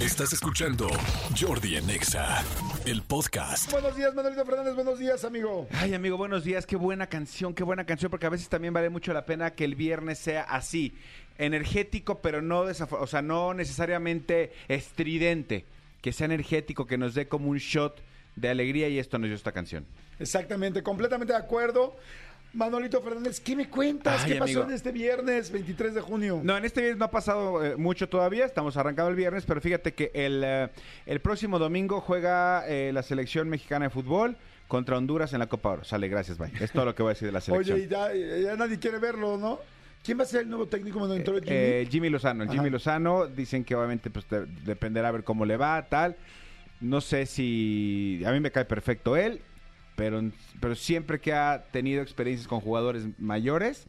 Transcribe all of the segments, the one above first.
Estás escuchando Jordi en Exa, el podcast. Buenos días, Manuelito Fernández. Buenos días, amigo. Ay, amigo, buenos días. Qué buena canción, qué buena canción, porque a veces también vale mucho la pena que el viernes sea así, energético, pero no desaf- o sea, no necesariamente estridente, que sea energético, que nos dé como un shot de alegría y esto nos dio esta canción. Exactamente, completamente de acuerdo. Manolito Fernández, ¿qué me cuentas? Ay, ¿Qué pasó amigo. en este viernes 23 de junio? No, en este viernes no ha pasado eh, mucho todavía, estamos arrancando el viernes, pero fíjate que el, eh, el próximo domingo juega eh, la selección mexicana de fútbol contra Honduras en la Copa Oro. Sale, gracias, bye. Es todo lo que voy a decir de la selección. Oye, y ya, ya nadie quiere verlo, ¿no? ¿Quién va a ser el nuevo técnico Manolito Jimmy? Eh, Jimmy Lozano, el Ajá. Jimmy Lozano, dicen que obviamente pues de- dependerá a ver cómo le va, tal. No sé si a mí me cae perfecto él, pero pero siempre que ha tenido experiencias con jugadores mayores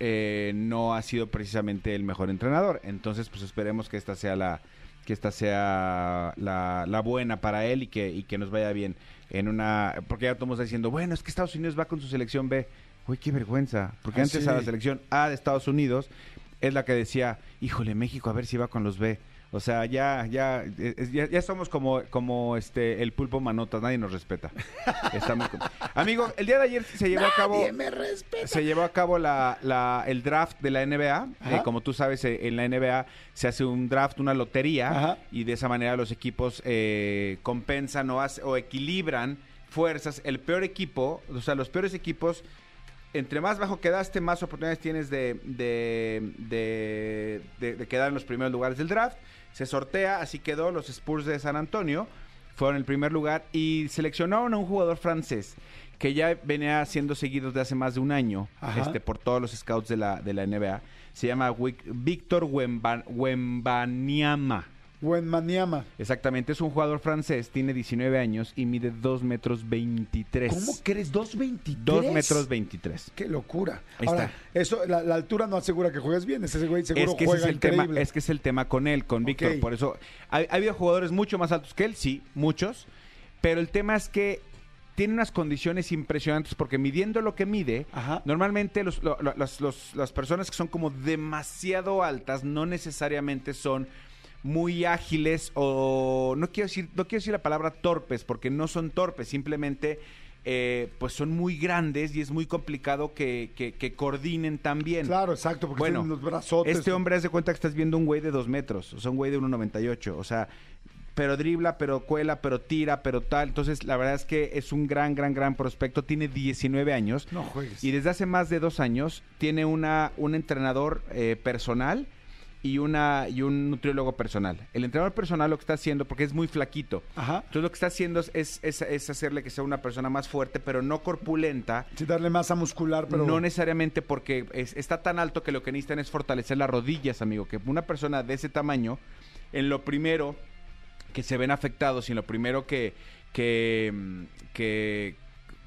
eh, no ha sido precisamente el mejor entrenador. Entonces, pues esperemos que esta sea la que esta sea la, la buena para él y que, y que nos vaya bien en una porque ya estamos diciendo, bueno, es que Estados Unidos va con su selección B. Uy, qué vergüenza, porque Ah, antes sí. a la selección A de Estados Unidos es la que decía, híjole, México, a ver si va con los B. O sea, ya, ya, es- ya, ya somos como, como este el pulpo manotas, nadie nos respeta. Estamos Amigo, el día de ayer se llevó a cabo. Nadie me respeta. Se llevó a cabo la, la- el draft de la NBA. Eh, como tú sabes, eh, en la NBA se hace un draft, una lotería, Ajá. y de esa manera los equipos eh, compensan o, hace- o equilibran fuerzas. El peor equipo, o sea, los peores equipos, entre más bajo quedaste, más oportunidades tienes de- de- de quedar en los primeros lugares del draft. Se sortea, así quedó los Spurs de San Antonio. Fueron el primer lugar y seleccionaron a un jugador francés que ya venía siendo seguido desde hace más de un año Ajá. este, por todos los scouts de la, de la NBA. Se llama Víctor Wemba- Wembanyama. Maniama. Exactamente, es un jugador francés, tiene 19 años y mide 2 metros 23. ¿Cómo crees? ¿2.23? 2 metros 23. Qué locura. Ahí Ahora, está. eso, la, la altura no asegura que juegues bien. Ese güey seguro Es que, ese juega es, el tema, increíble. es que es el tema con él, con Víctor. Por eso, ha, ha habido jugadores mucho más altos que él, sí, muchos. Pero el tema es que tiene unas condiciones impresionantes porque midiendo lo que mide, Ajá. normalmente los- lo- lo- las, los- las personas que son como demasiado altas no necesariamente son muy ágiles o no quiero decir no quiero decir la palabra torpes porque no son torpes simplemente eh, pues son muy grandes y es muy complicado que, que- que coordinen tan bien Claro, exacto, porque bueno, tienen los brazotes. este hombre hace cuenta que estás viendo un güey de dos metros, o sea, un güey de 1.98, o sea, pero dribla, pero cuela, pero tira, pero tal. Entonces, la verdad es que es un gran, gran, gran prospecto. Tiene 19 años. No juegues. Y desde hace más de dos años tiene una, un entrenador eh, personal y, una, y un nutriólogo personal. El entrenador personal lo que está haciendo, porque es muy flaquito, Ajá. entonces lo que está haciendo es, es, es- es hacerle que sea una persona más fuerte, pero no corpulenta, Sí, darle masa muscular, pero... no necesariamente porque es- está tan alto que lo que necesitan es fortalecer las rodillas, amigo. Que una persona de ese tamaño, en lo primero que se ven afectados y en lo primero que, que, que,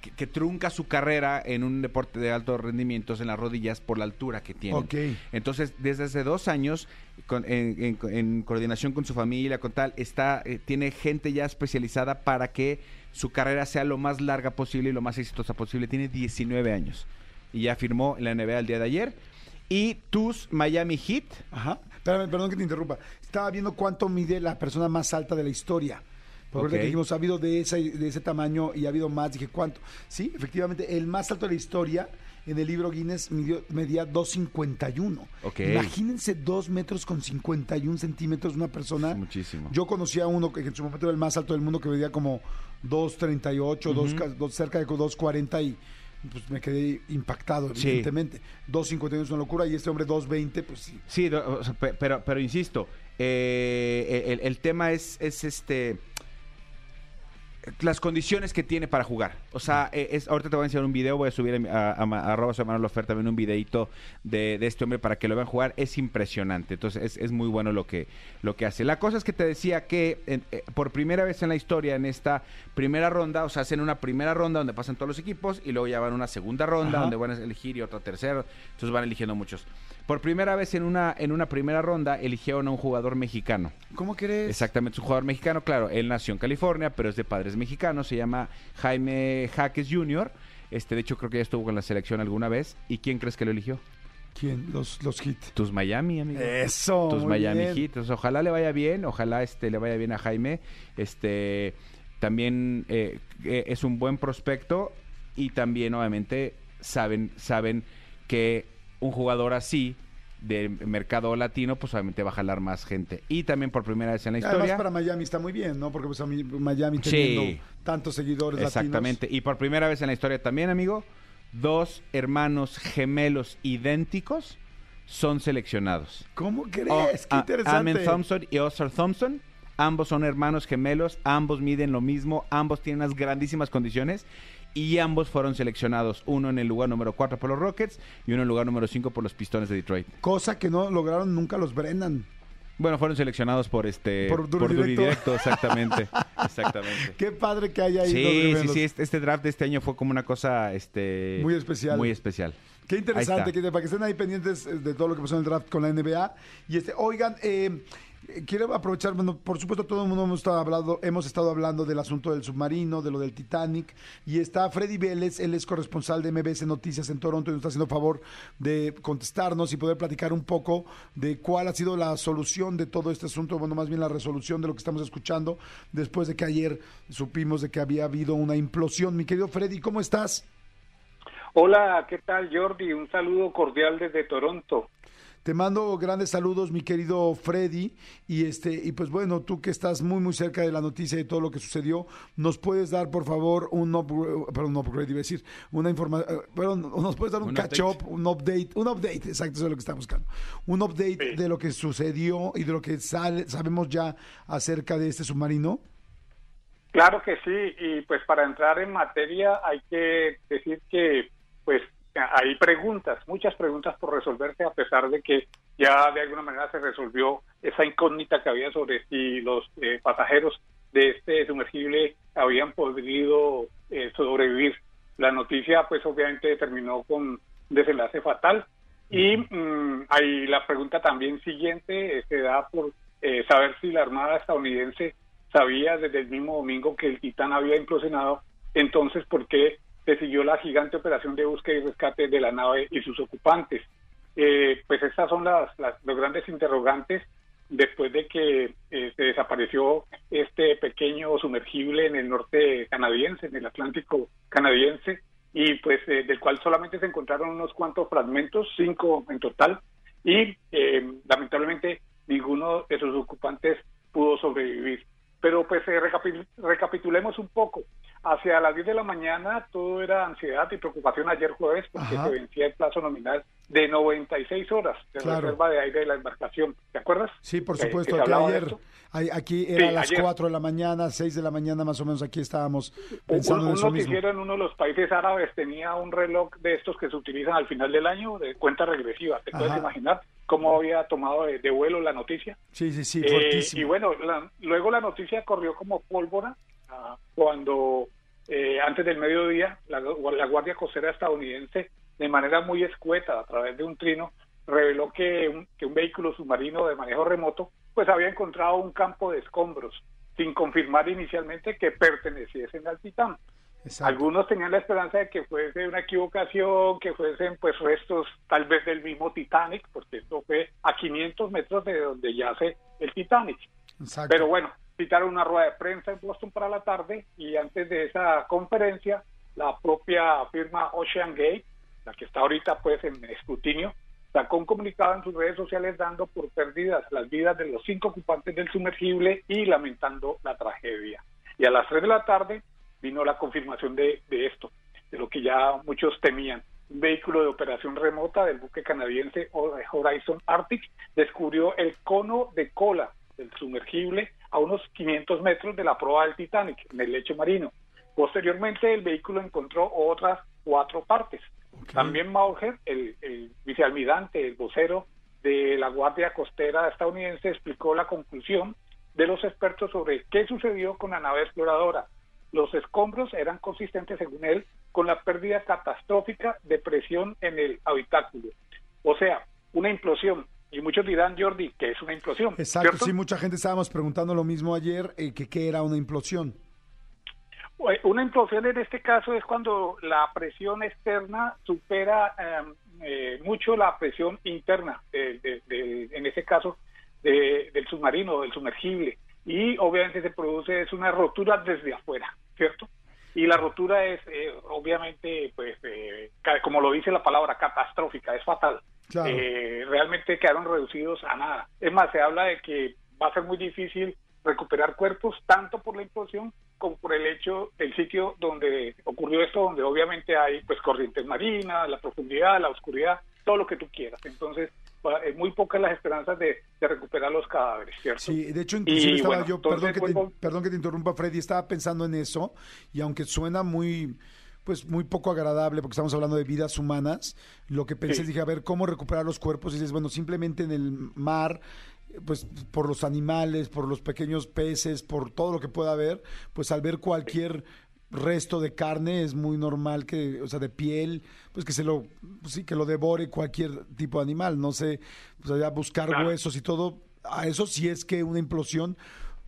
que- que trunca su carrera en un deporte de alto rendimiento en las rodillas por la altura que tienen. Ok. Entonces, desde hace dos años, con- en, en- en coordinación con su familia, con tal, está, eh, tiene gente ya especializada para que su carrera sea lo más larga posible y lo más exitosa posible. Tiene 19 años y ya firmó en la NBA el día de ayer. Y tus Miami Heat, Ajá. Espérame, perdón que te interrumpa. Estaba viendo cuánto mide la persona más alta de la historia. Porque ahorita Ok. que dijimos, ha habido de, esa, de ese tamaño y ha habido más. Dije, ¿cuánto? Sí, efectivamente, el más alto de la historia en el libro Guinness midió, medía 2.51. Ok. Imagínense 2 metros con 51 centímetros una persona. muchísimo. Yo conocía a uno que en su momento era el más alto del mundo que medía como 2.38, dos ca- dos- cerca de 2.40 y pues me quedé impactado, Sí. evidentemente. 2.51 es una locura y este hombre 2.20, pues sí. Sí, pero, pero insisto, eh, el, el tema es, es este las condiciones que tiene para jugar. O sea, eh, es, ahorita te voy a enseñar un video, voy a subir a, a, a, ma- arroba soy Manuel Ofer también un videito de, de este hombre para que lo vean jugar. Es impresionante. Entonces, es, es muy bueno lo que, lo que hace. La cosa es que te decía que en- eh, por primera vez en la historia, en esta primera ronda, o sea, hacen una primera ronda donde pasan todos los equipos y luego ya van a una segunda ronda Ajá. donde van a elegir y otra tercera. Entonces van eligiendo muchos. Por primera vez en una, en una primera ronda eligieron a un jugador mexicano. ¿Cómo crees? Exactamente, es un jugador mexicano, claro, él nació en California, pero es de padres mexicanos, se llama Jaime Jaques Jr., este, de hecho creo que ya estuvo con la selección alguna vez, ¿y quién crees que lo eligió? ¿Quién? Los, los Heat. Tus Miami, amigo. Eso. tus Miami bien. Heat. Entonces, ojalá le vaya bien, ojalá este le vaya bien a Jaime. Este también eh, eh, es un buen prospecto y también obviamente saben saben que un jugador así de mercado latino pues obviamente va a jalar más gente y también por primera vez en la Además historia para Miami está muy bien, ¿no? Porque pues a mí Miami Sí. teniendo tantos seguidores Exactamente. Y por primera vez en la historia también, amigo, dos hermanos gemelos idénticos son seleccionados. ¿Cómo crees? Oh, Qué a- interesante. Amen Thompson y Oscar Thompson. Ambos son hermanos gemelos, ambos miden lo mismo, ambos tienen unas grandísimas condiciones y ambos fueron seleccionados, uno en el lugar número 4 por los Rockets y uno en el lugar número 5 por los Pistones de Detroit. Cosa que no lograron nunca los Brennan. Bueno, fueron seleccionados por este Por Duri Directo. Exactamente. exactamente. Qué padre que haya ahí los Sí, sí, sí, este, este draft de este año fue como una cosa este Muy especial. Muy especial. Qué interesante, que, para que estén ahí pendientes eh, de todo lo que pasó en el draft con la NBA. Y este, oigan, eh, quiero aprovechar, bueno, por supuesto todo el mundo hemos estado, hablando, hemos estado hablando del asunto del submarino, de lo del Titanic, y está Freddy Vélez, él es corresponsal de MBS Noticias en Toronto y nos está haciendo favor de contestarnos y poder platicar un poco de cuál ha sido la solución de todo este asunto, bueno, más bien la resolución de lo que estamos escuchando después de que ayer supimos de que había habido una implosión. Mi querido Freddy, ¿cómo estás? Hola, ¿qué tal Jordi? Un saludo cordial desde Toronto. Te mando grandes saludos, mi querido Freddy, y este y pues bueno, tú que estás muy muy cerca de la noticia y todo lo que sucedió, nos puedes dar por favor un upgrade, perdón, un upgrade iba a decir, una información, perdón, nos puedes dar un, Un catch update. up, un update, un update, exacto, eso es lo que estamos buscando. Un update Sí. de lo que sucedió y de lo que sale, sabemos ya acerca de este submarino. Claro que sí, y pues para entrar en materia hay que decir que hay preguntas, muchas preguntas por resolverse a pesar de que ya de alguna manera se resolvió esa incógnita que había sobre si los eh, pasajeros de este sumergible habían podido eh, sobrevivir. La noticia pues obviamente terminó con un desenlace fatal y mm, hay la pregunta también siguiente eh, se da por eh, saber si la Armada estadounidense sabía desde el mismo domingo que el Titán había implosionado, entonces ¿por qué se siguió la gigante operación de búsqueda y rescate de la nave y sus ocupantes? Eh, pues estas son las, las- los grandes interrogantes después de que eh, se desapareció este pequeño sumergible en el norte canadiense, en el Atlántico canadiense, y pues eh, del cual solamente se encontraron unos cuantos fragmentos, cinco en total, y eh, lamentablemente ninguno de sus ocupantes pudo sobrevivir. Pero pues eh, recapi- recapitulemos un poco. Hacia las 10 de la mañana todo era ansiedad y preocupación ayer jueves porque Ajá. se vencía el plazo nominal de 96 horas de Claro. reserva de aire de la embarcación. ¿Te acuerdas? Sí, por Que- supuesto, que que ayer, aquí era Sí, a las ayer. 4 de la mañana, 6 de la mañana más o menos, aquí estábamos Un, pensando en un eso mismo. noticiero en uno de los países árabes tenía un reloj de estos que se utilizan al final del año de cuenta regresiva. ¿Te puedes Ajá. imaginar cómo había tomado de, de vuelo la noticia? Sí, sí, sí, Eh, y bueno, la- luego la noticia corrió como pólvora ah, cuando eh, antes del mediodía la, la Guardia Costera estadounidense, de manera muy escueta, a través de un trino, reveló que un, que un vehículo submarino de manejo remoto pues había encontrado un campo de escombros, sin confirmar inicialmente que perteneciesen al Titán. Exacto. Algunos tenían la esperanza de que fuese una equivocación, que fuesen pues restos tal vez del mismo Titanic, porque esto fue a 500 metros de donde yace el Titanic. Exacto. Pero bueno, citaron una rueda de prensa en Boston para la tarde y antes de esa conferencia, la propia firma Ocean Gate, la que está ahorita pues en escrutinio, sacó un comunicado en sus redes sociales dando por perdidas las vidas de los cinco ocupantes del sumergible y lamentando la tragedia. Y a las 3 de la tarde vino la confirmación de, de esto, de lo que ya muchos temían. Un vehículo de operación remota del buque canadiense Horizon Arctic descubrió el cono de cola del sumergible a unos 500 metros de la proa del Titanic, en el lecho marino. Posteriormente, el vehículo encontró otras cuatro partes. También Mauger, el, el vicealmirante, el vocero de la Guardia Costera estadounidense, explicó la conclusión de los expertos sobre qué sucedió con la nave exploradora. Los escombros eran consistentes, según él, con la pérdida catastrófica de presión en el habitáculo. O sea, una implosión. Y muchos dirán, Jordi, que es una implosión. Exacto, ¿cierto? sí, mucha gente estábamos preguntando lo mismo ayer, eh, que qué era una implosión. Eh, Una implosión en este caso es cuando la presión externa supera eh, eh, mucho la presión interna, en ese caso, del submarino, del sumergible. Y obviamente se produce es una rotura desde afuera, ¿cierto? Y la rotura es, eh, obviamente, pues, eh, como lo dice la palabra, catastrófica, es fatal. Eh, realmente quedaron reducidos a nada. Es más, se habla de que va a ser muy difícil recuperar cuerpos, tanto por la implosión como por el hecho del sitio donde ocurrió esto, donde obviamente hay pues corrientes marinas, la profundidad, la oscuridad, todo lo que tú quieras. Entonces, es muy pocas las esperanzas de, recuperar los cadáveres, ¿cierto? Sí, de hecho, inclusive estaba yo, perdón, que te, perdón que te interrumpa, Freddy, estaba pensando en eso, y aunque suena muy pues muy poco agradable porque estamos hablando de vidas humanas. Lo que pensé, dije, a ver, ¿cómo recuperar los cuerpos? Y dices, bueno, simplemente en el mar, pues por los animales, por los pequeños peces, por todo lo que pueda haber, pues al ver cualquier resto de carne es muy normal que, o sea, de piel, pues que se lo, pues sí, que lo devore cualquier tipo de animal. No sé, pues allá buscar huesos y todo. A eso sí es que una implosión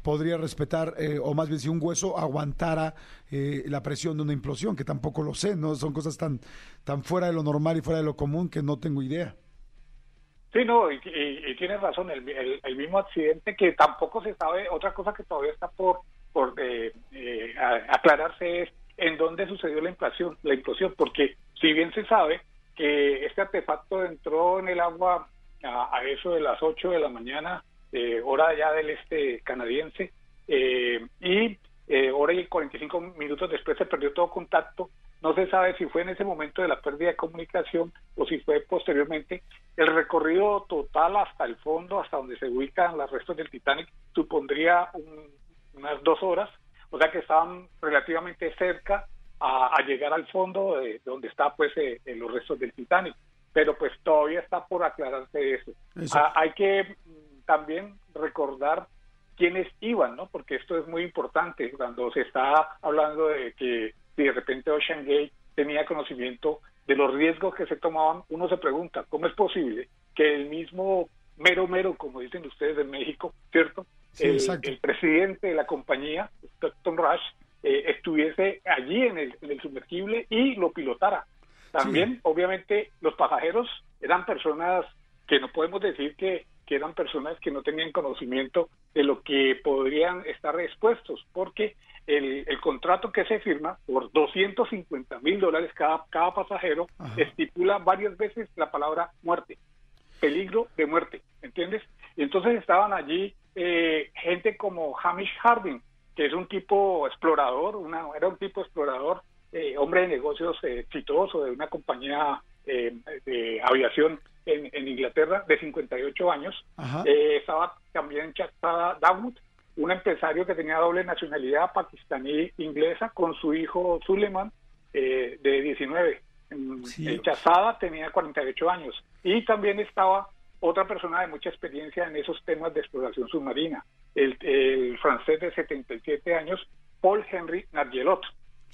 podría respetar, eh, o más bien si un hueso aguantara eh, la presión de una implosión, que tampoco lo sé, ¿no? Son cosas tan, tan fuera de lo normal y fuera de lo común que no tengo idea. Sí, no, y, tienes razón, el, el, mismo accidente que tampoco se sabe, otra cosa que todavía está por, por eh, aclararse es en dónde sucedió la implosión, la implosión, porque si bien se sabe que este artefacto entró en el agua a, eso de las 8 de la mañana eh, hora ya del este canadiense, eh, y eh, hora y 45 minutos después se perdió todo contacto. No se sabe si fue en ese momento de la pérdida de comunicación o si fue posteriormente. El recorrido total hasta el fondo, hasta donde se ubican las restos del Titanic, supondría unas dos horas, o sea que estaban relativamente cerca a, llegar al fondo de donde está pues los restos del Titanic pero pues todavía está por aclararse eso. Ah, hay que también recordar quiénes iban, ¿no? Porque esto es muy importante cuando se está hablando de que si de repente Ocean Gate tenía conocimiento de los riesgos que se tomaban, uno se pregunta, ¿cómo es posible que el mismo mero mero, como dicen ustedes en México, ¿cierto? El, presidente de la compañía, Stockton Rush, eh, estuviese allí en el, en el, sumergible y lo pilotara. También, obviamente, los pasajeros eran personas que no podemos decir que que eran personas que no tenían conocimiento de lo que podrían estar expuestos, porque el, contrato que se firma por 250 mil dólares cada, cada pasajero estipula varias veces la palabra muerte, peligro de muerte, ¿entiendes? Y entonces estaban allí eh, gente como Hamish Harding, que es un tipo explorador, una, era un tipo explorador, eh, hombre de negocios eh, exitoso de una compañía de aviación en, Inglaterra de 58 años. Eh, estaba también Chastada Dawood, un empresario que tenía doble nacionalidad pakistaní inglesa con su hijo Suleiman eh, de 19. Sí. Chazada tenía 48 años. Y también estaba otra persona de mucha experiencia en esos temas de exploración submarina, el, francés de 77 años, Paul Henry Nargelot.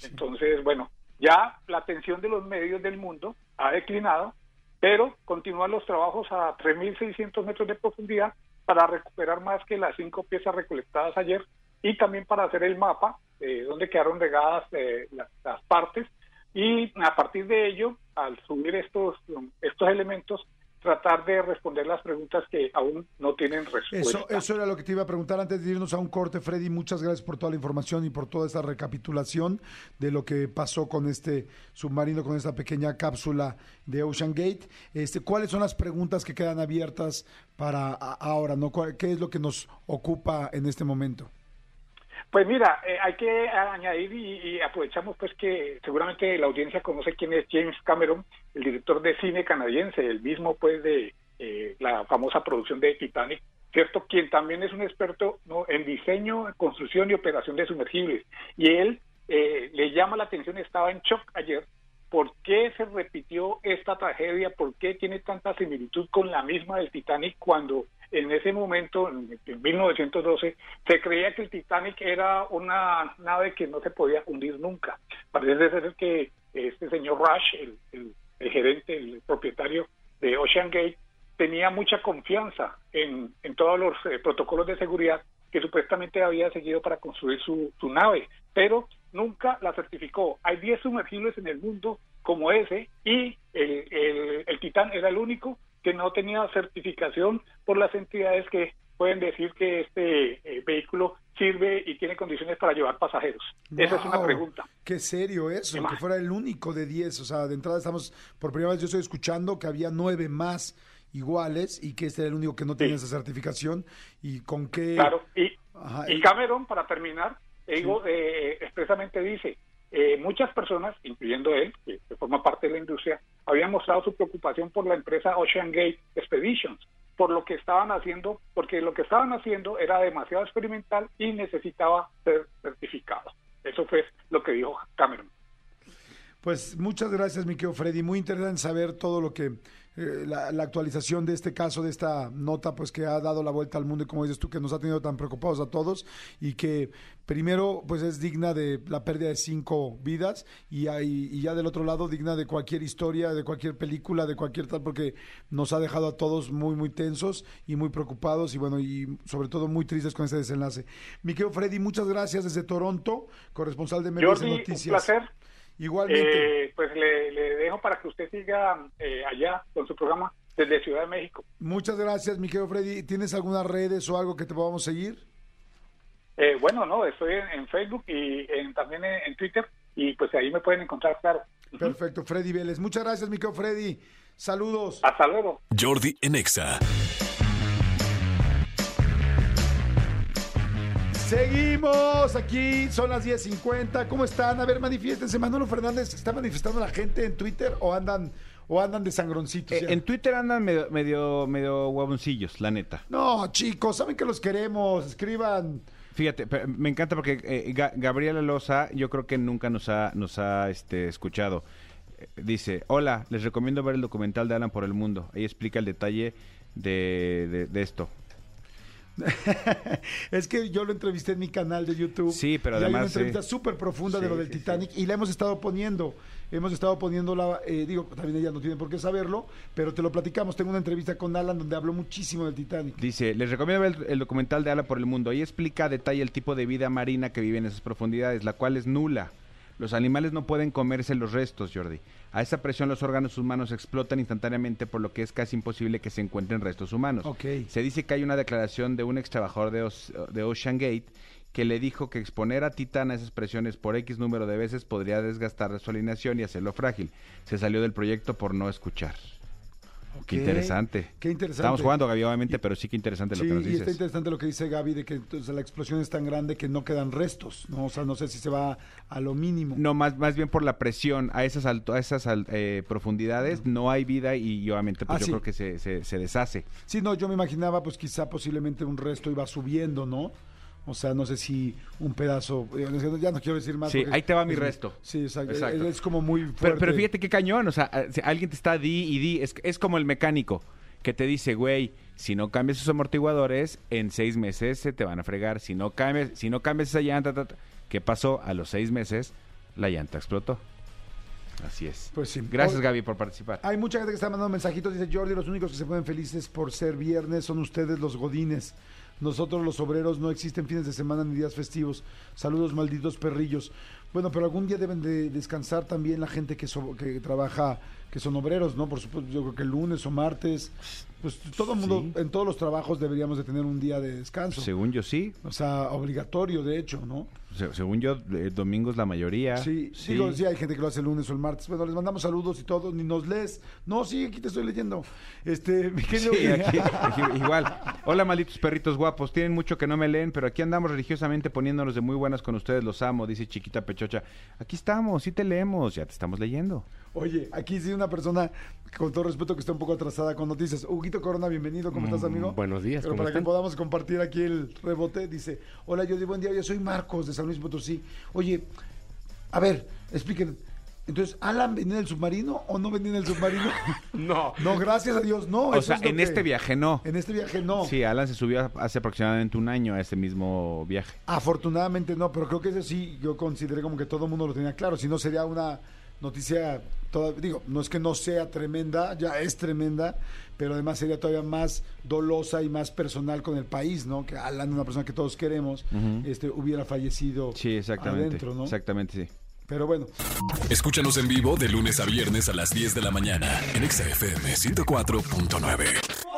Entonces, bueno, ya la atención de los medios del mundo ha declinado pero continúan los trabajos a 3.600 metros de profundidad para recuperar más que las cinco piezas recolectadas ayer y también para hacer el mapa eh, donde quedaron regadas eh, las, partes y a partir de ello, al subir estos, estos elementos, tratar de responder las preguntas que aún no tienen respuesta. Eso, eso era lo que te iba a preguntar antes de irnos a un corte, Freddy. Muchas gracias por toda la información y por toda esta recapitulación de lo que pasó con este submarino, con esta pequeña cápsula de Ocean Gate. Este, ¿Cuáles son las preguntas que quedan abiertas para ahora? ¿no? ¿Qué es lo que nos ocupa en este momento? Pues mira, eh, hay que añadir y, aprovechamos pues que seguramente la audiencia conoce quién es James Cameron, el director de cine canadiense, el mismo pues de eh, la famosa producción de Titanic, ¿cierto? Quien también es un experto ¿no? en diseño, construcción y operación de sumergibles. Y él eh, le llama la atención, estaba en shock ayer, ¿por qué se repitió esta tragedia? ¿Por qué tiene tanta similitud con la misma del Titanic cuando en ese momento, en, 1912, se creía que el Titanic era una nave que no se podía hundir nunca. Parece ser que este señor Rush, el, gerente, el propietario de Ocean Gate, tenía mucha confianza en, todos los eh, protocolos de seguridad que supuestamente había seguido para construir su, nave, pero nunca la certificó. Hay 10 sumergibles en el mundo como ese y el, el, el Titán era el único que no tenía certificación por las entidades que pueden decir que este eh, vehículo sirve y tiene condiciones para llevar pasajeros. Esa es una pregunta. Qué serio eso, ¿Qué que fuera el único de 10. O sea, de entrada estamos, por primera vez yo estoy escuchando que había nueve más iguales y que este era el único que no tenía Sí. esa certificación. ¿Y con qué? Claro, y, Ajá, y y- Cameron, para terminar, digo, eh, expresamente dice, eh, muchas personas, incluyendo él, que, que forma parte de la industria, habían mostrado su preocupación por la empresa Ocean Gate Expeditions, por lo que estaban haciendo, porque lo que estaban haciendo era demasiado experimental y necesitaba ser certificado. Eso fue lo que dijo Cameron. Pues muchas gracias, mi querido Freddy. Muy interesante saber todo lo que, eh, la, la actualización de este caso, de esta nota, pues que ha dado la vuelta al mundo y como dices tú, que nos ha tenido tan preocupados a todos y que primero, pues es digna de la pérdida de cinco vidas y, ahí- y ya del otro lado digna de cualquier historia, de cualquier película, de cualquier tal, porque nos ha dejado a todos muy, muy tensos y muy preocupados y bueno, y sobre todo muy tristes con este desenlace. Mi querido Freddy, muchas gracias desde Toronto, corresponsal de MBS Jordi, un Noticias. placer. Igualmente. Eh, pues le dejo para que usted siga eh, allá con su programa desde Ciudad de México. Muchas gracias, mi querido Freddy. ¿Tienes algunas redes o algo que te podamos seguir? Eh, bueno, no, estoy en, en Facebook y en- también en, en Twitter y pues ahí me pueden encontrar, claro. Perfecto, Freddy Vélez. Muchas gracias, mi querido Freddy. Saludos. Hasta luego. Jordi en Seguimos aquí, son las 10.50. ¿Cómo están? A ver, manifiéstense. Manolo Fernández, ¿está manifestando la gente en Twitter o andan, o andan de sangroncitos? Eh, en Twitter andan medio, medio, medio guaboncillos, la neta. No, chicos, saben que los queremos. Escriban. Fíjate, me encanta porque eh, Ga- Gabriela Loza, yo creo que nunca nos ha, nos ha este, escuchado. Eh, Dice, hola, les recomiendo ver el documental de Alan por el Mundo. Ahí explica el detalle de, de- de esto. es que yo lo entrevisté en mi canal de YouTube. Sí, pero y hay además, una entrevista sí. súper profunda de lo del sí, Titanic y la hemos estado poniendo. Hemos estado poniéndola, eh, digo, también ella no tiene por qué saberlo, pero te lo platicamos. Tengo una entrevista con Alan donde habló muchísimo del Titanic. Dice, les recomiendo ver el, el documental de Alan por el Mundo. Ahí explica a detalle el tipo de vida marina que vive en esas profundidades, la cual es nula. Los animales no pueden comerse los restos, Jordi. A esa presión los órganos humanos explotan instantáneamente, por lo que es casi imposible que se encuentren restos humanos. Se dice que hay una declaración de un ex trabajador de, de Ocean Gate que le dijo que exponer a Titán a esas presiones por X número de veces podría desgastar su alineación y hacerlo frágil. Se salió del proyecto por no escuchar. Qué interesante. Qué interesante. Estamos jugando, Gaby, obviamente, pero sí que interesante Sí, lo que nos y está dices. interesante lo que dice Gaby de que entonces, la explosión es tan grande que no quedan restos, ¿no? O sea, no sé si se va a lo mínimo. No, más, más bien por la presión a esas, alto- a esas eh, profundidades no hay vida y, y obviamente pues Ah, yo sí. creo que se, se, se deshace. Sí, no, yo me imaginaba pues quizá posiblemente un resto iba subiendo, ¿no? O sea, no sé si un pedazo, eh, ya no quiero decir más. Sí, ahí te va mi es- resto. Sí, exacto. Exacto. Es, es como muy fuerte. Pero, pero fíjate qué cañón, o sea, si alguien te está di y di, es, es como el mecánico que te dice, güey, si no cambias esos amortiguadores, en seis meses se te van a fregar. Si no cambias, si no cambias esa llanta, ta, ta". ¿qué pasó? A los seis meses, la llanta explotó. Así es. Pues sí. Gracias, Hoy- Gaby, por participar. Hay mucha gente que está mandando mensajitos. Dice Jordi, los únicos que se ponen felices por ser viernes son ustedes los godines. Nosotros los obreros no existen fines de semana ni días festivos. Saludos malditos perrillos. Bueno, pero algún día deben de descansar también la gente que, que trabaja, que son obreros, ¿no? Por supuesto, yo creo que el lunes o martes. Pues todo el mundo, Sí. en todos los trabajos deberíamos de tener un día de descanso. Según yo, sí. O sea, obligatorio, de hecho, ¿no? Se- según yo, eh, domingos la mayoría. Sí, digo, sí, hay gente que lo hace el lunes o el martes. Bueno, les mandamos saludos y todo, ni nos lees. No, sí, aquí te estoy leyendo. Este, mi querido- Sí, aquí, aquí igual. Hola, malditos perritos guapos. Tienen mucho que no me leen, pero aquí andamos religiosamente poniéndonos de muy buenas con ustedes. Los amo, dice Chiquita Pechocha. Aquí estamos, sí te leemos, ya te estamos leyendo. Oye, aquí sí una persona, con todo respeto, que está un poco atrasada con noticias. Huguito Corona, bienvenido, ¿cómo estás, amigo? Mm, buenos días, Pero ¿cómo para que podamos compartir aquí el rebote, dice, hola, yo buen día, yo soy Marcos de San Luis Potosí. Oye, a ver, expliquen, entonces, ¿Alan venía en el submarino o no venía en el submarino? No. no, gracias a Dios, no. o sea, es en que- este viaje no. En este viaje no. Sí, Alan se subió hace aproximadamente un año a ese mismo viaje. Afortunadamente no, pero creo que eso sí yo consideré como que todo el mundo lo tenía claro. Si no sería una noticia, toda, digo, no es que no sea tremenda, ya es tremenda, pero además sería todavía más dolosa y más personal con el país, ¿no? Que Alan, una persona que todos queremos, este, hubiera fallecido Sí, exactamente. adentro, ¿no? Exactamente, sí. Pero bueno. Escúchanos en vivo de lunes a viernes a las 10 de la mañana en XFM 104.9.